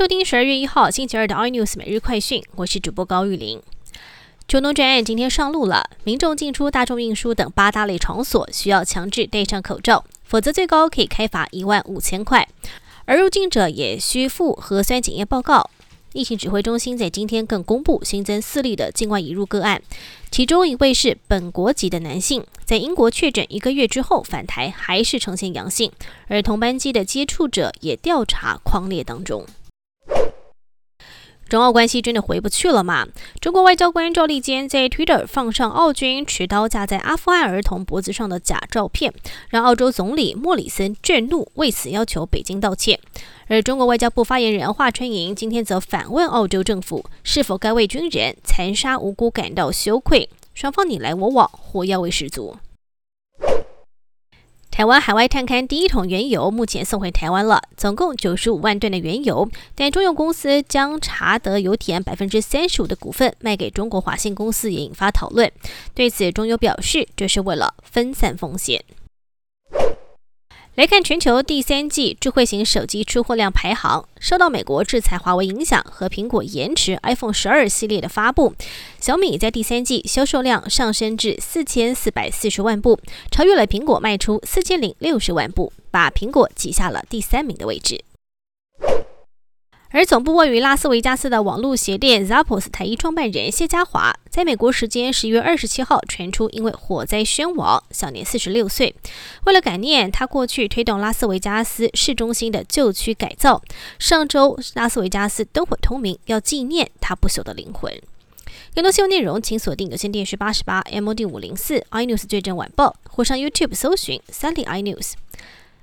收听十二月一号星期二的 iNews 每日快讯，我是主播高玉玲。九农专案今天上路了，民众进出大众运输等八大类场所需要强制戴上口罩，否则最高可以开罚一万五千块。而入境者也需附核酸检验报告。疫情指挥中心在今天更公布新增四例的境外移入个案，其中一位是本国籍的男性，在英国确诊一个月之后返台还是呈现阳性，而同班机的接触者也调查框列当中。中澳关系真的回不去了吗？中国外交官赵立坚在 Twitter 放上澳军持刀架在阿富汗儿童脖子上的假照片，让澳洲总理莫里森震怒，为此要求北京道歉。而中国外交部发言人华春莹今天则反问澳洲政府，是否该为军人残杀无辜感到羞愧？双方你来我往，火药味十足。台湾海外探勘第一桶原油目前送回台湾了，总共九十五万吨的原油。但中油公司将查德油田百分之三十五的股份卖给中国华信公司，也引发讨论。对此，中油表示，这是为了分散风险。来看全球第三季智慧型手机出货量排行，受到美国制裁华为影响和苹果延迟 iPhone 十二系列的发布，小米在第三季销售量上升至四千四百四十万部，超越了苹果卖出四千零六十万部，把苹果挤下了第三名的位置。而总部位于拉斯维加斯的网络鞋店 Zappos 台一创办人谢家华，在美国时间十一月二十七号传出因为火灾身亡，享年四十六岁。为了感念他过去推动拉斯维加斯市中心的旧区改造，上周拉斯维加斯灯火通明，要纪念他不朽的灵魂。更多新闻内容，请锁定有线电视八十八 MOD 五零四 iNews 最正晚报，或上 YouTube 搜寻三立 iNews。